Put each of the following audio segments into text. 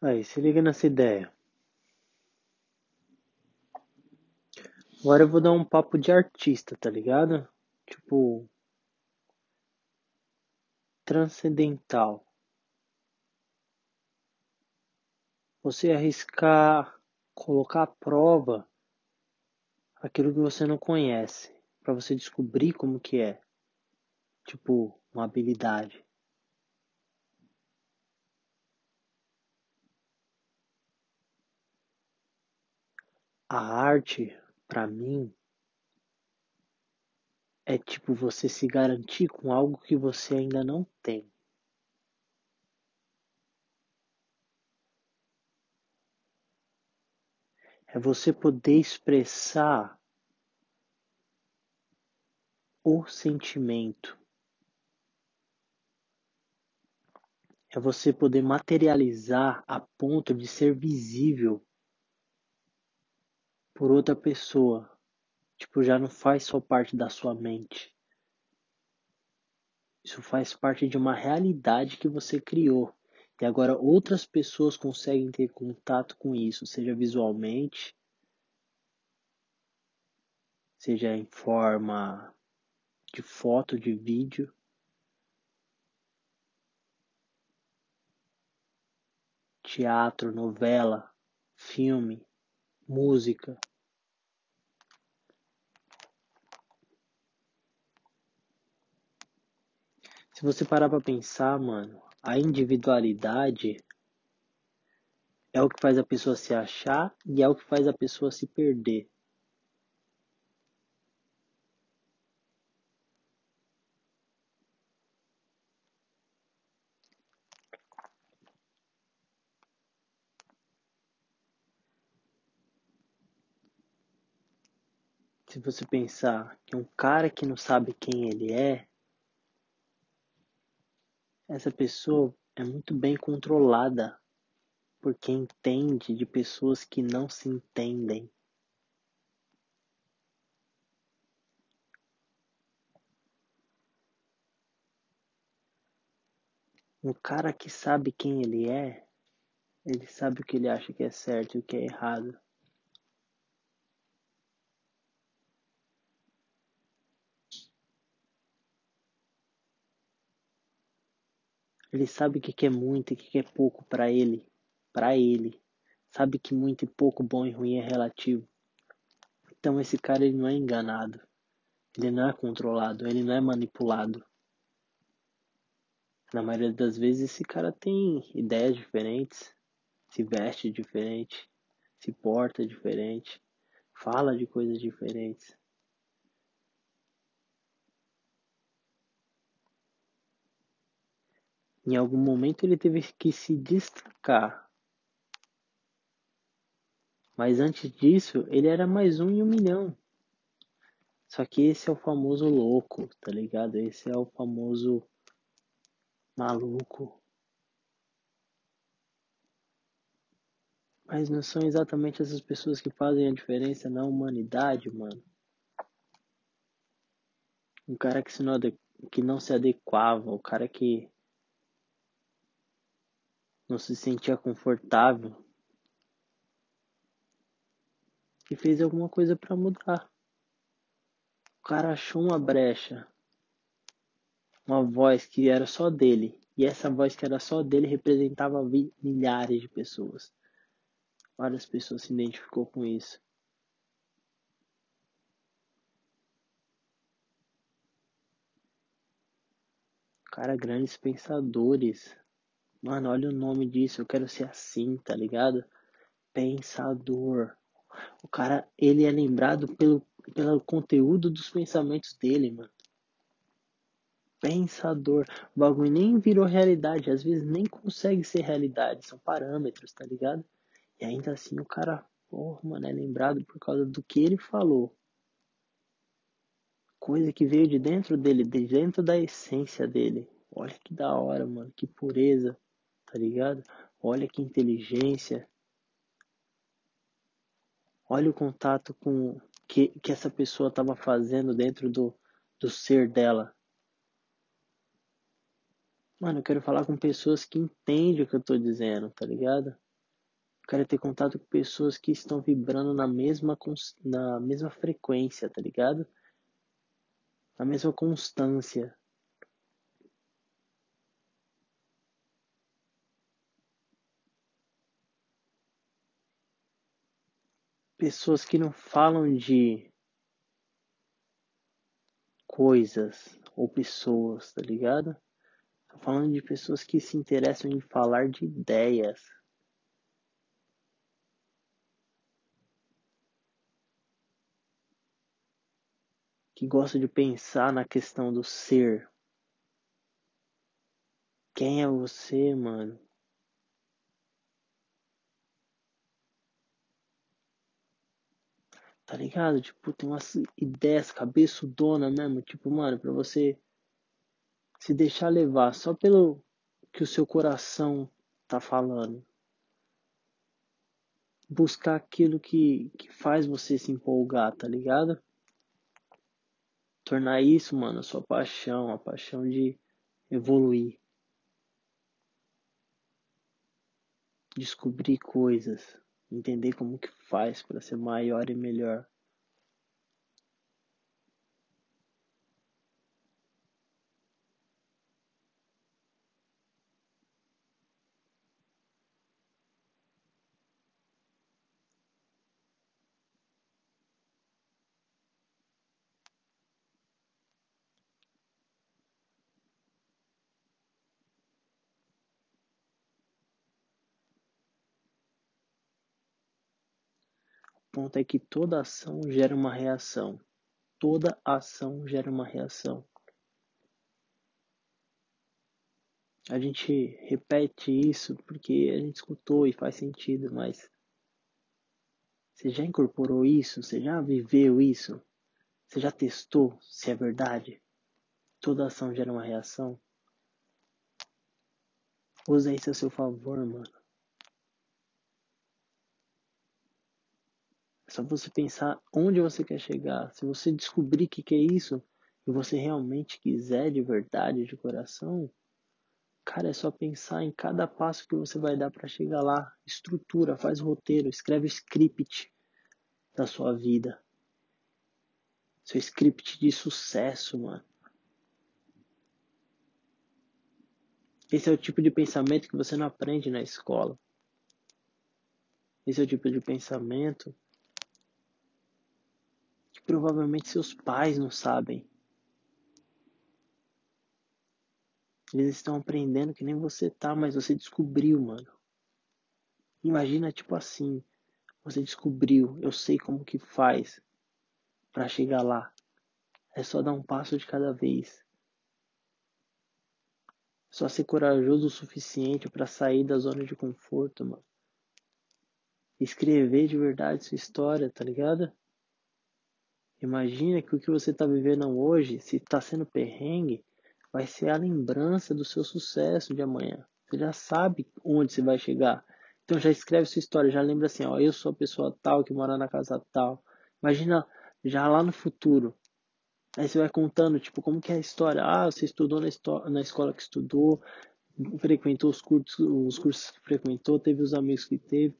Aí, se liga nessa ideia. Agora eu vou dar um papo de artista, tá ligado? Tipo. Transcendental. Você arriscar colocar à prova aquilo que você não conhece, para você descobrir como que é. Tipo, uma habilidade. A arte, para mim, é tipo você se garantir com algo que você ainda não tem. É você poder expressar o sentimento. É você poder materializar a ponto de ser visível por outra pessoa. Tipo, já não faz só parte da sua mente. Isso faz parte de uma realidade que você criou. E agora outras pessoas conseguem ter contato com isso, seja visualmente, seja em forma de foto, de vídeo. Teatro, novela, filme, música. Se você parar para pensar, mano, a individualidade é o que faz a pessoa se achar e é o que faz a pessoa se perder. Se você pensar que um cara que não sabe quem ele é, essa pessoa é muito bem controlada porque entende de pessoas que não se entendem. Um cara que sabe quem ele é, ele sabe o que ele acha que é certo e o que é errado. Ele sabe o que é muito e o que é pouco para ele, para ele. Sabe que muito e pouco, bom e ruim é relativo. Então esse cara ele não é enganado. Ele não é controlado, ele não é manipulado. Na maioria das vezes esse cara tem ideias diferentes, se veste diferente, se porta diferente, fala de coisas diferentes. Em algum momento ele teve que se destacar. Mas antes disso, ele era mais um em um milhão. Só que esse é o famoso louco, tá ligado? Esse é o famoso maluco. Mas não são exatamente essas pessoas que fazem a diferença na humanidade, mano. Um cara que, se não, que não se adequava, o cara que não se sentia confortável e fez alguma coisa para mudar. O cara achou uma brecha, uma voz que era só dele, e essa voz que era só dele representava milhares de pessoas. Várias pessoas se identificou com isso. Cara, grandes pensadores Mano, olha o nome disso, eu quero ser assim, tá ligado? Pensador. O cara, ele é lembrado pelo, pelo conteúdo dos pensamentos dele, mano. Pensador. O bagulho nem virou realidade, às vezes nem consegue ser realidade, são parâmetros, tá ligado? E ainda assim o cara, porra, mano, é lembrado por causa do que ele falou. Coisa que veio de dentro dele, de dentro da essência dele. Olha que da hora, mano, que pureza tá ligado? Olha que inteligência. Olha o contato com que, que essa pessoa estava fazendo dentro do, do ser dela. Mano, eu quero falar com pessoas que entendem o que eu tô dizendo, tá ligado? quero ter contato com pessoas que estão vibrando na mesma, na mesma frequência, tá ligado? Na mesma constância. Pessoas que não falam de coisas ou pessoas, tá ligado? Tô falando de pessoas que se interessam em falar de ideias. Que gosta de pensar na questão do ser. Quem é você, mano? Tá ligado? Tipo, tem umas ideias cabeçudona mesmo. Tipo, mano, pra você se deixar levar só pelo que o seu coração tá falando. Buscar aquilo que, que faz você se empolgar, tá ligado? Tornar isso, mano, a sua paixão, a paixão de evoluir. Descobrir coisas entender como que faz para ser maior e melhor. Ponto é que toda ação gera uma reação. Toda ação gera uma reação. A gente repete isso porque a gente escutou e faz sentido, mas você já incorporou isso? Você já viveu isso? Você já testou se é verdade? Toda ação gera uma reação? Usa isso a seu favor, mano. Só você pensar onde você quer chegar. Se você descobrir o que, que é isso e você realmente quiser de verdade, de coração, cara, é só pensar em cada passo que você vai dar para chegar lá. Estrutura, faz roteiro, escreve o script da sua vida. Seu script de sucesso, mano. Esse é o tipo de pensamento que você não aprende na escola. Esse é o tipo de pensamento provavelmente seus pais não sabem. Eles estão aprendendo que nem você tá, mas você descobriu, mano. Imagina tipo assim, você descobriu, eu sei como que faz para chegar lá. É só dar um passo de cada vez. É só ser corajoso o suficiente para sair da zona de conforto, mano. Escrever de verdade sua história, tá ligado? Imagina que o que você está vivendo hoje, se está sendo perrengue, vai ser a lembrança do seu sucesso de amanhã. Você já sabe onde você vai chegar. Então já escreve sua história, já lembra assim, ó, eu sou a pessoa tal que mora na casa tal. Imagina já lá no futuro. Aí você vai contando, tipo, como que é a história. Ah, você estudou na, na escola que estudou, frequentou os cursos, os cursos que frequentou, teve os amigos que teve.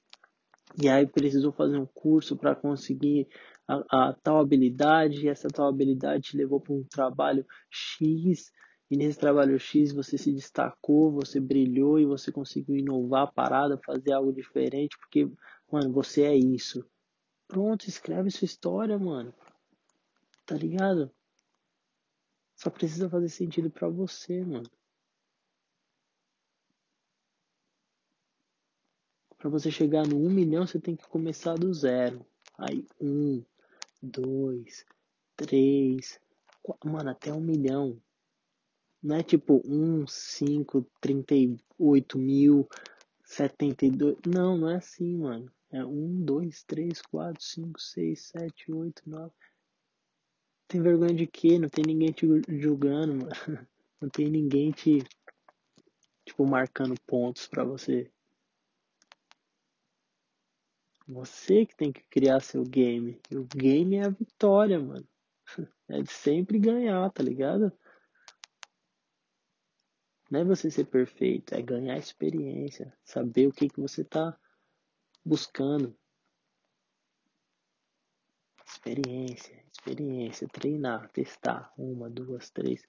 E aí precisou fazer um curso para conseguir a, a, tal habilidade, e essa tal habilidade te levou para um trabalho X, e nesse trabalho X você se destacou, você brilhou e você conseguiu inovar a parada, fazer algo diferente, porque, mano, você é isso. Pronto, escreve sua história, mano. Tá ligado? Só precisa fazer sentido para você, mano. Para você chegar no 1 milhão, você tem que começar do zero. Aí, um, dois, três, quatro, mano, até um milhão. Não é tipo um, cinco, trinta e oito mil, setenta e dois. Não, não é assim, mano. É um, dois, três, quatro, cinco, seis, sete, oito, nove. Tem vergonha de quê? Não tem ninguém te julgando, mano. Não tem ninguém te, tipo, marcando pontos pra você. Você que tem que criar seu game. E o game é a vitória, mano. É de sempre ganhar, tá ligado? Não é você ser perfeito, é ganhar experiência, saber o que que você tá buscando. Experiência, experiência, treinar, testar. Uma, duas, três.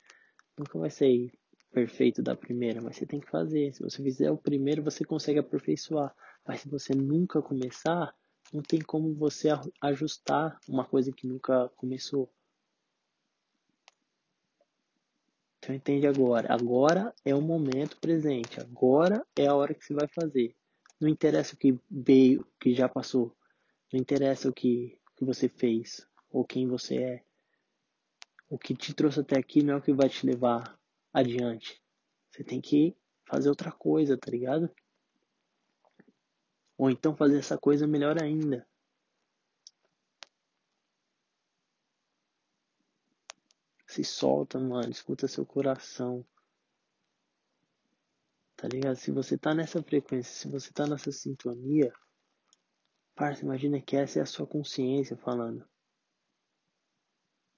Nunca vai sair perfeito da primeira, mas você tem que fazer. Se você fizer o primeiro, você consegue aperfeiçoar. Mas se você nunca começar, não tem como você ajustar uma coisa que nunca começou. Então entende agora. Agora é o momento presente. Agora é a hora que você vai fazer. Não interessa o que veio, o que já passou. Não interessa o que, que você fez ou quem você é. O que te trouxe até aqui não é o que vai te levar adiante. Você tem que fazer outra coisa, tá ligado? Ou então fazer essa coisa melhor ainda. Se solta, mano. Escuta seu coração. Tá ligado? Se você tá nessa frequência, se você tá nessa sintonia, parça, imagina que essa é a sua consciência falando.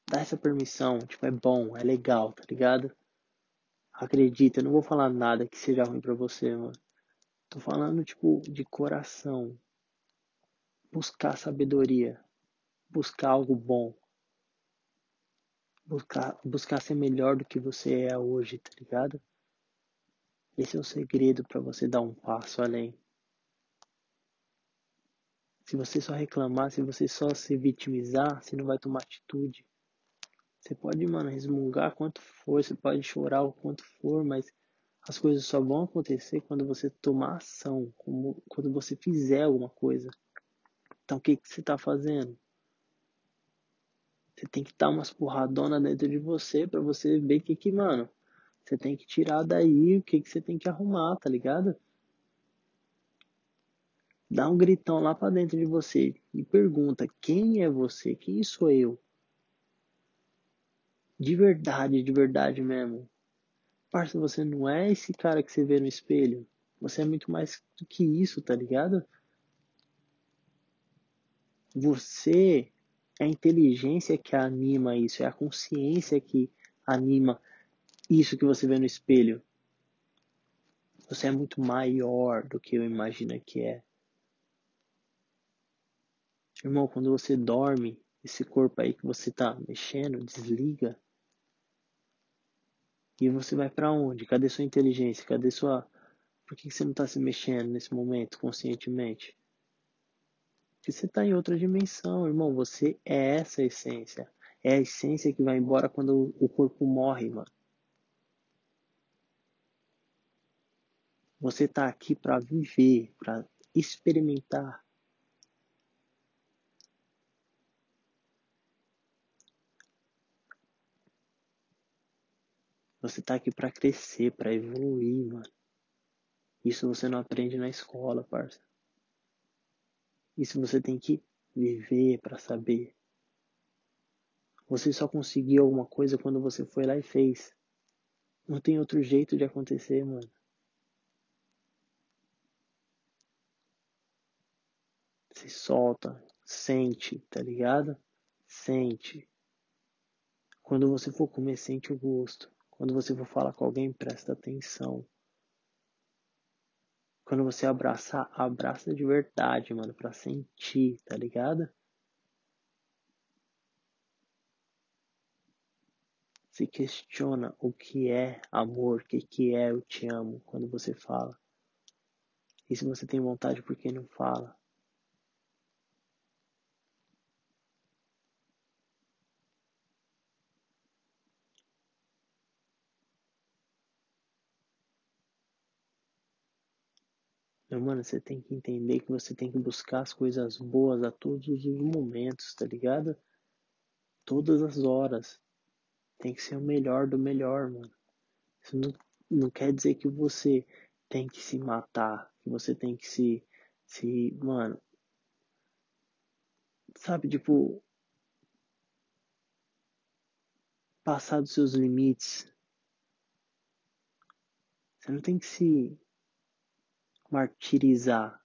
Dá essa permissão, tipo, é bom, é legal, tá ligado? Acredita, eu não vou falar nada que seja ruim pra você, mano. Tô falando, tipo, de coração. Buscar sabedoria. Buscar algo bom. Buscar, buscar ser melhor do que você é hoje, tá ligado? Esse é o segredo para você dar um passo além. Se você só reclamar, se você só se vitimizar, você não vai tomar atitude. Você pode, mano, resmungar quanto for, você pode chorar o quanto for, mas as coisas só vão acontecer quando você tomar ação, quando você fizer alguma coisa. Então o que, que você está fazendo? Você tem que dar umas porradonas dentro de você para você ver o que que, mano, você tem que tirar daí o que que você tem que arrumar, tá ligado? Dá um gritão lá para dentro de você e pergunta: quem é você? Quem sou eu? De verdade, de verdade mesmo. Parça, você não é esse cara que você vê no espelho. Você é muito mais do que isso, tá ligado? Você é a inteligência que anima isso, é a consciência que anima isso que você vê no espelho. Você é muito maior do que eu imagino que é. Irmão, quando você dorme, esse corpo aí que você tá mexendo, desliga. E você vai para onde? Cadê sua inteligência? Cadê sua. Por que você não está se mexendo nesse momento conscientemente? Porque você está em outra dimensão, irmão. Você é essa essência. É a essência que vai embora quando o corpo morre, mano. Você está aqui para viver, para experimentar. Você tá aqui para crescer, para evoluir, mano. Isso você não aprende na escola, parça. Isso você tem que viver para saber. Você só conseguiu alguma coisa quando você foi lá e fez. Não tem outro jeito de acontecer, mano. Se solta, sente, tá ligado? Sente. Quando você for comer, sente o gosto. Quando você for falar com alguém, presta atenção. Quando você abraçar, abraça de verdade, mano, pra sentir, tá ligado? Se questiona o que é amor, o que, que é eu te amo quando você fala. E se você tem vontade, por que não fala? Meu você tem que entender que você tem que buscar as coisas boas a todos os momentos, tá ligado? Todas as horas. Tem que ser o melhor do melhor, mano. Isso não, não quer dizer que você tem que se matar, que você tem que se. se. mano. Sabe, tipo. Passar dos seus limites. Você não tem que se martirizar.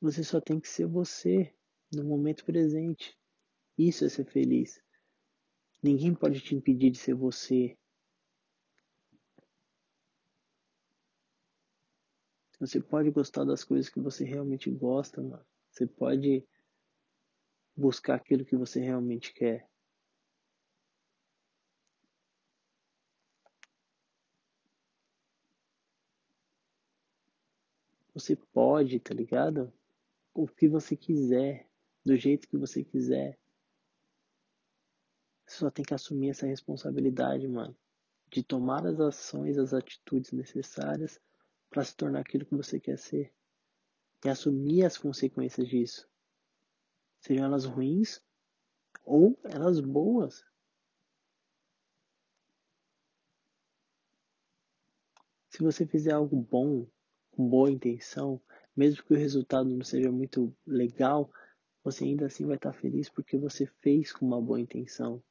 Você só tem que ser você no momento presente. Isso é ser feliz. Ninguém pode te impedir de ser você. Você pode gostar das coisas que você realmente gosta, mano. Você pode buscar aquilo que você realmente quer. Você pode, tá ligado? O que você quiser, do jeito que você quiser. Você só tem que assumir essa responsabilidade, mano, de tomar as ações, as atitudes necessárias para se tornar aquilo que você quer ser e assumir as consequências disso, sejam elas ruins ou elas boas. Se você fizer algo bom, com boa intenção, mesmo que o resultado não seja muito legal, você ainda assim vai estar feliz porque você fez com uma boa intenção.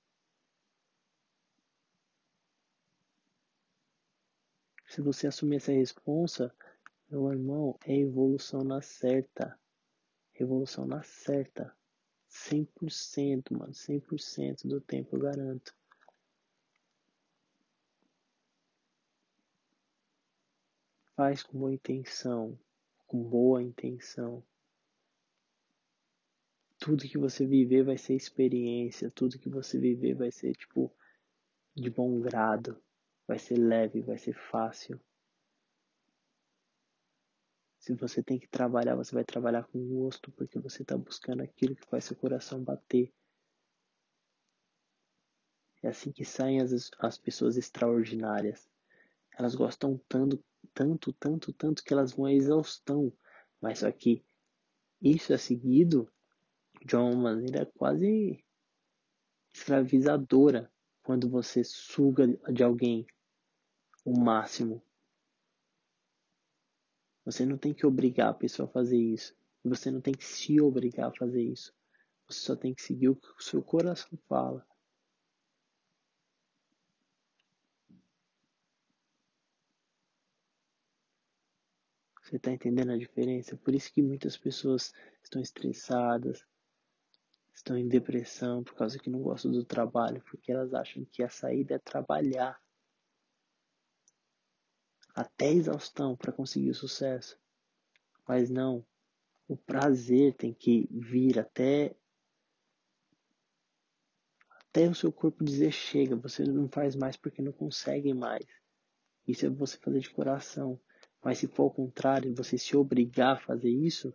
Se você assumir essa responsa, meu irmão, é evolução na certa. Revolução na certa. 100%, mano. 100% do tempo, eu garanto. Faz com boa intenção. Com boa intenção. Tudo que você viver vai ser experiência. Tudo que você viver vai ser, tipo, de bom grado. Vai ser leve, vai ser fácil. Se você tem que trabalhar, você vai trabalhar com gosto, porque você está buscando aquilo que faz seu coração bater. É assim que saem as, as pessoas extraordinárias. Elas gostam tanto, tanto, tanto, tanto que elas vão à exaustão. Mas só que isso é seguido de uma maneira quase escravizadora quando você suga de alguém o máximo. Você não tem que obrigar a pessoa a fazer isso. Você não tem que se obrigar a fazer isso. Você só tem que seguir o que o seu coração fala. Você está entendendo a diferença? Por isso que muitas pessoas estão estressadas, estão em depressão por causa que não gostam do trabalho, porque elas acham que a saída é trabalhar até exaustão para conseguir o sucesso. Mas não, o prazer tem que vir até até o seu corpo dizer chega, você não faz mais porque não consegue mais. Isso é você fazer de coração. Mas se for ao contrário, você se obrigar a fazer isso,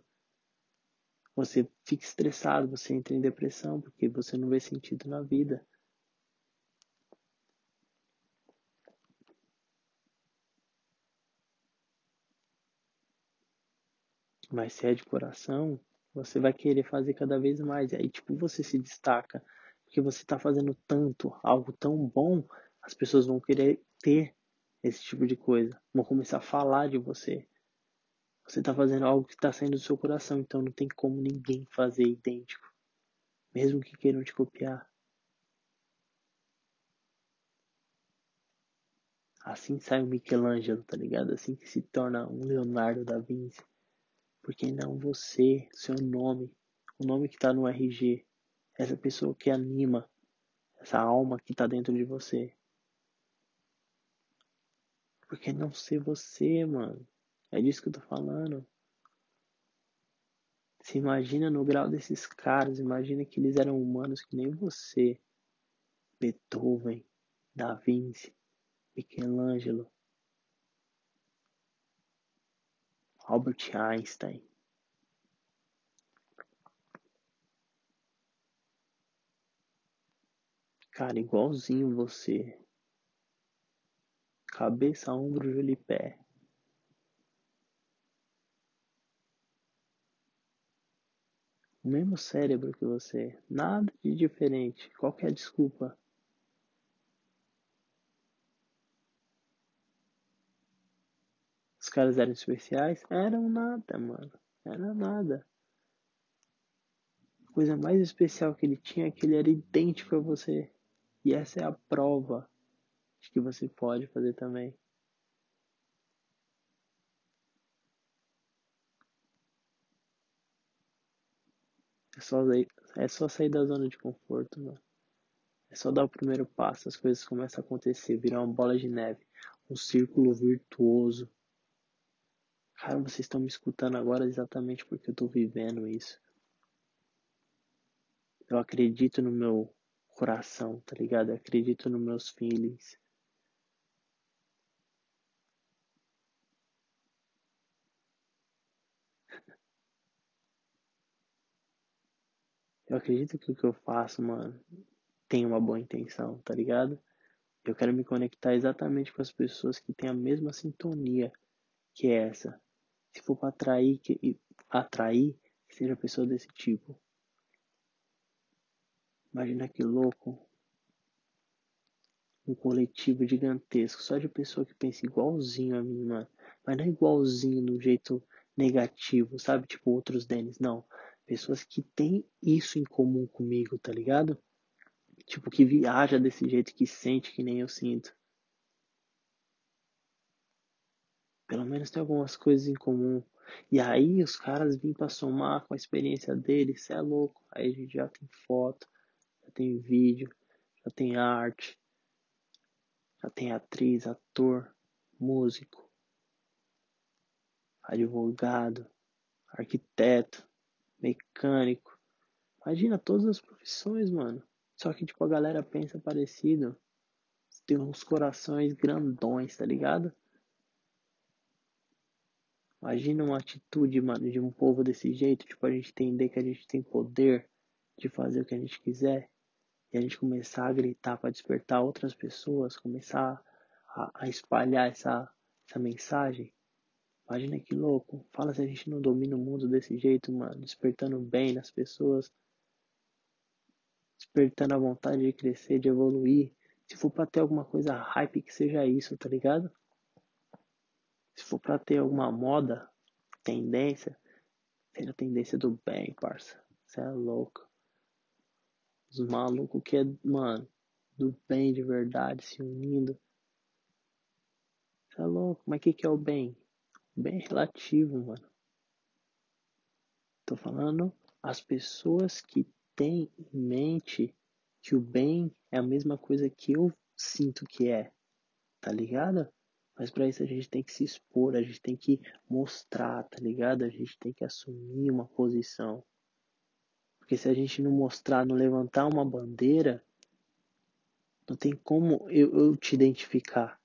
você fica estressado, você entra em depressão porque você não vê sentido na vida. Mas se é de coração, você vai querer fazer cada vez mais. E aí, tipo, você se destaca. Porque você está fazendo tanto, algo tão bom, as pessoas vão querer ter esse tipo de coisa. Vão começar a falar de você. Você está fazendo algo que está saindo do seu coração, então não tem como ninguém fazer idêntico. Mesmo que queiram te copiar. Assim sai o Michelangelo, tá ligado? Assim que se torna um Leonardo da Vinci. Porque não você, seu nome, o nome que está no RG, essa pessoa que anima, essa alma que está dentro de você. Porque não ser você, mano. É disso que eu tô falando. Se imagina no grau desses caras, imagina que eles eram humanos que nem você. Beethoven, Da Vinci, Michelangelo, Albert Einstein. Cara, igualzinho você. Cabeça, ombro, joelho e pé. O mesmo cérebro que você. Nada de diferente. Qualquer desculpa. Caras eram especiais? Eram nada, mano. Era nada. A coisa mais especial que ele tinha é que ele era idêntico a você. E essa é a prova de que você pode fazer também. É só, é só sair da zona de conforto, mano. É só dar o primeiro passo, as coisas começam a acontecer, virar uma bola de neve, um círculo virtuoso. Cara, vocês estão me escutando agora exatamente porque eu tô vivendo isso. Eu acredito no meu coração, tá ligado? Eu acredito nos meus feelings. Eu acredito que o que eu faço, mano, tem uma boa intenção, tá ligado? Eu quero me conectar exatamente com as pessoas que têm a mesma sintonia que essa. Se for para atrair, que, atrair, que seja pessoa desse tipo. Imagina que louco. Um coletivo gigantesco, só de pessoa que pensa igualzinho a mim, mano. Mas não é igualzinho no jeito negativo, sabe? Tipo outros Denis, não. Pessoas que têm isso em comum comigo, tá ligado? Tipo, que viaja desse jeito, que sente que nem eu sinto. Pelo menos tem algumas coisas em comum. E aí os caras vêm pra somar com a experiência deles, cê é louco. Aí a gente já tem foto, já tem vídeo, já tem arte, já tem atriz, ator, músico, advogado, arquiteto, mecânico. Imagina todas as profissões, mano. Só que, tipo, a galera pensa parecido. Tem uns corações grandões, tá ligado? Imagina uma atitude, mano, de um povo desse jeito. Tipo, a gente entender que a gente tem poder de fazer o que a gente quiser. E a gente começar a gritar para despertar outras pessoas. Começar a, a espalhar essa, essa mensagem. Imagina que louco. Fala se a gente não domina o mundo desse jeito, mano. Despertando bem nas pessoas. Despertando a vontade de crescer, de evoluir. Se for pra ter alguma coisa hype, que seja isso, tá ligado? For pra ter alguma moda, tendência, seja tendência do bem, parça. Você é louco. Os malucos que é, mano, do bem de verdade, se unindo. Você é louco. Mas o que, que é o bem? bem relativo, mano. Tô falando as pessoas que têm em mente que o bem é a mesma coisa que eu sinto que é, tá ligado? Mas para isso a gente tem que se expor, a gente tem que mostrar, tá ligado? A gente tem que assumir uma posição. Porque se a gente não mostrar, não levantar uma bandeira, não tem como eu, eu te identificar.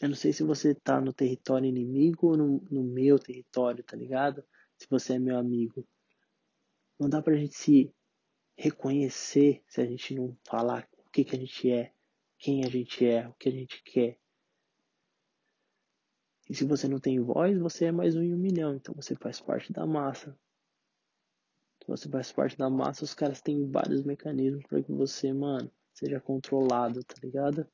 Eu não sei se você tá no território inimigo ou no, no meu território, tá ligado? Se você é meu amigo. Não dá pra gente se reconhecer se a gente não falar o que, que a gente é, quem a gente é, o que a gente quer. E se você não tem voz, você é mais um em um milhão, então você faz parte da massa. Se você faz parte da massa, os caras têm vários mecanismos para que você, mano, seja controlado, tá ligado?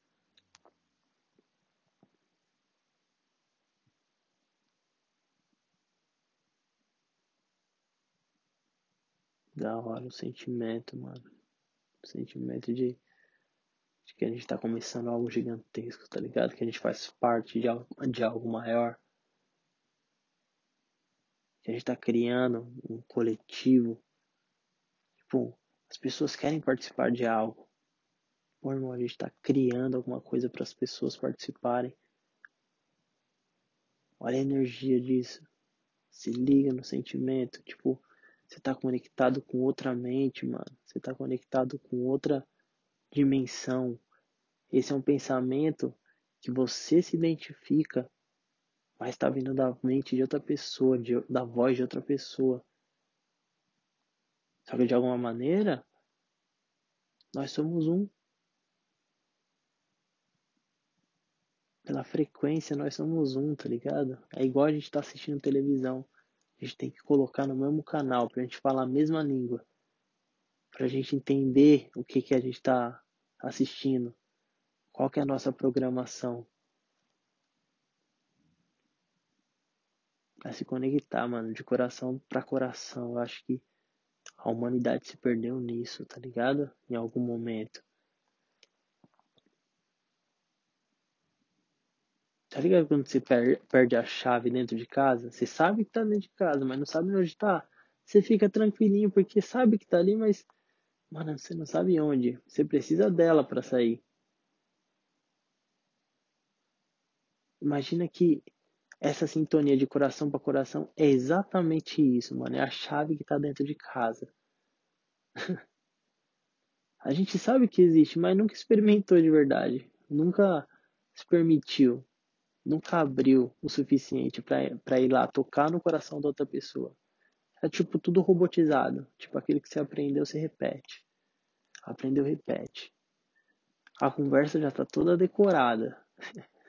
Da hora o sentimento, mano. O sentimento de, de que a gente tá começando algo gigantesco, tá ligado? Que a gente faz parte de algo, de algo maior. Que a gente tá criando um coletivo. Tipo, as pessoas querem participar de algo. Pô, irmão, a gente tá criando alguma coisa para as pessoas participarem. Olha a energia disso. Se liga no sentimento. Tipo, você está conectado com outra mente, mano. Você está conectado com outra dimensão. Esse é um pensamento que você se identifica, mas está vindo da mente de outra pessoa, de, da voz de outra pessoa. Só que de alguma maneira, nós somos um. Pela frequência, nós somos um, tá ligado? É igual a gente tá assistindo televisão. A gente tem que colocar no mesmo canal para a gente falar a mesma língua. Para a gente entender o que, que a gente está assistindo. Qual que é a nossa programação. Pra se conectar, mano, de coração para coração. Eu acho que a humanidade se perdeu nisso, tá ligado? Em algum momento. Tá ligado quando você perde a chave dentro de casa? Você sabe que tá dentro de casa, mas não sabe onde tá. Você fica tranquilinho porque sabe que tá ali, mas Mano, você não sabe onde. Você precisa dela para sair. Imagina que essa sintonia de coração para coração é exatamente isso, mano. É a chave que tá dentro de casa. a gente sabe que existe, mas nunca experimentou de verdade. Nunca se permitiu. Nunca abriu o suficiente para ir lá tocar no coração da outra pessoa. É tipo tudo robotizado. Tipo aquilo que você aprendeu, você repete. Aprendeu, repete. A conversa já tá toda decorada.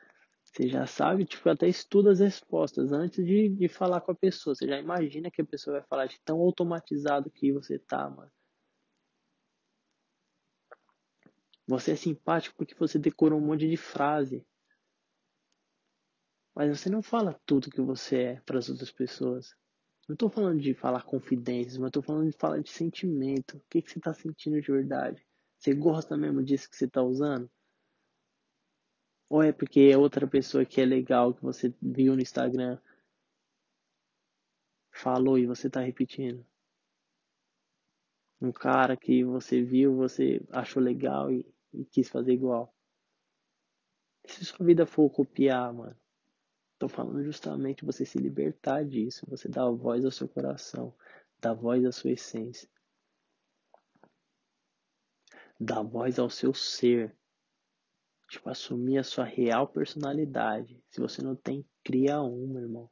Você já sabe, tipo, até estuda as respostas antes de, de falar com a pessoa. Você já imagina que a pessoa vai falar de tão automatizado que você tá, mano. Você é simpático porque você decorou um monte de frase. Mas você não fala tudo que você é para as outras pessoas. Não tô falando de falar confidências, mas tô falando de falar de sentimento. O que, que você tá sentindo de verdade? Você gosta mesmo disso que você tá usando? Ou é porque é outra pessoa que é legal, que você viu no Instagram, falou e você tá repetindo? Um cara que você viu, você achou legal e, e quis fazer igual. Se sua vida for copiar, mano, tô falando justamente você se libertar disso, você dar voz ao seu coração, dar voz à sua essência, dar voz ao seu ser, Tipo, assumir a sua real personalidade. Se você não tem, cria uma, irmão.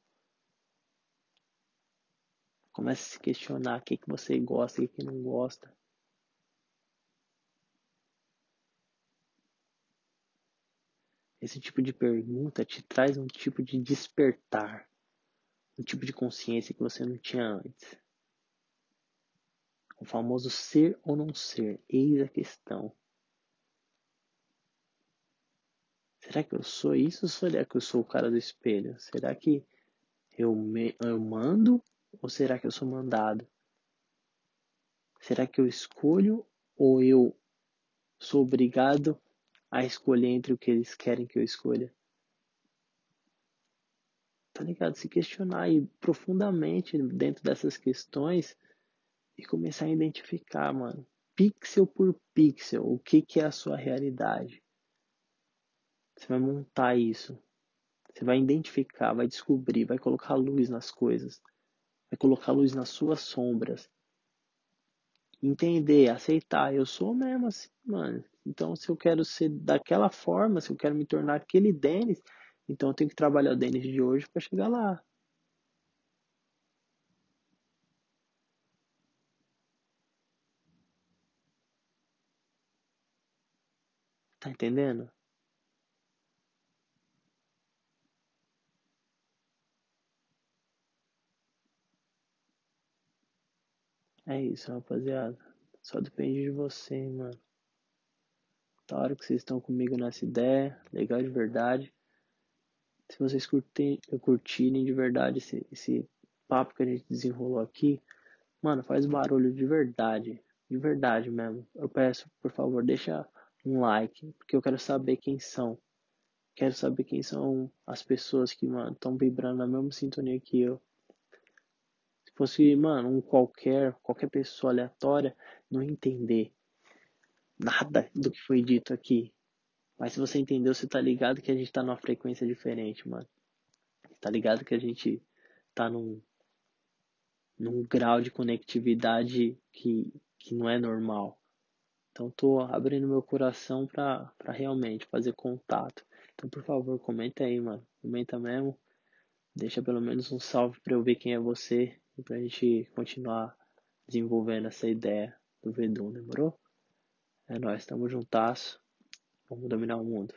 Comece a se questionar o que, que você gosta e o que não gosta. Esse tipo de pergunta te traz um tipo de despertar, um tipo de consciência que você não tinha antes. O famoso ser ou não ser, eis a questão. Será que eu sou isso ou será que eu sou o cara do espelho? Será que eu, me, eu mando ou será que eu sou mandado? Será que eu escolho ou eu sou obrigado a escolher entre o que eles querem que eu escolha? Tá ligado? Se questionar aí profundamente dentro dessas questões e começar a identificar, mano, pixel por pixel, o que, que é a sua realidade. Você vai montar isso. Você vai identificar, vai descobrir, vai colocar luz nas coisas. Vai colocar luz nas suas sombras. Entender, aceitar. Eu sou mesmo assim, mano. Então, se eu quero ser daquela forma, se eu quero me tornar aquele Denis, então eu tenho que trabalhar o Denis de hoje para chegar lá. Tá entendendo? É isso, rapaziada. Só depende de você, mano. Da hora que vocês estão comigo nessa ideia, legal de verdade. Se vocês curtirem, curtirem de verdade esse, esse papo que a gente desenrolou aqui, mano, faz barulho de verdade. De verdade mesmo. Eu peço, por favor, deixa um like, porque eu quero saber quem são. Quero saber quem são as pessoas que, estão vibrando na mesma sintonia que eu fosse, mano, um qualquer, qualquer pessoa aleatória, não entender nada do que foi dito aqui. Mas se você entendeu, você tá ligado que a gente tá numa frequência diferente, mano. Tá ligado que a gente tá num, num grau de conectividade que, que não é normal. Então tô abrindo meu coração pra, pra realmente fazer contato. Então por favor, comenta aí, mano. Comenta mesmo. Deixa pelo menos um salve pra eu ver quem é você e pra gente continuar desenvolvendo essa ideia do Vedum, demorou? É nóis, tamo juntasso. Vamos dominar o mundo.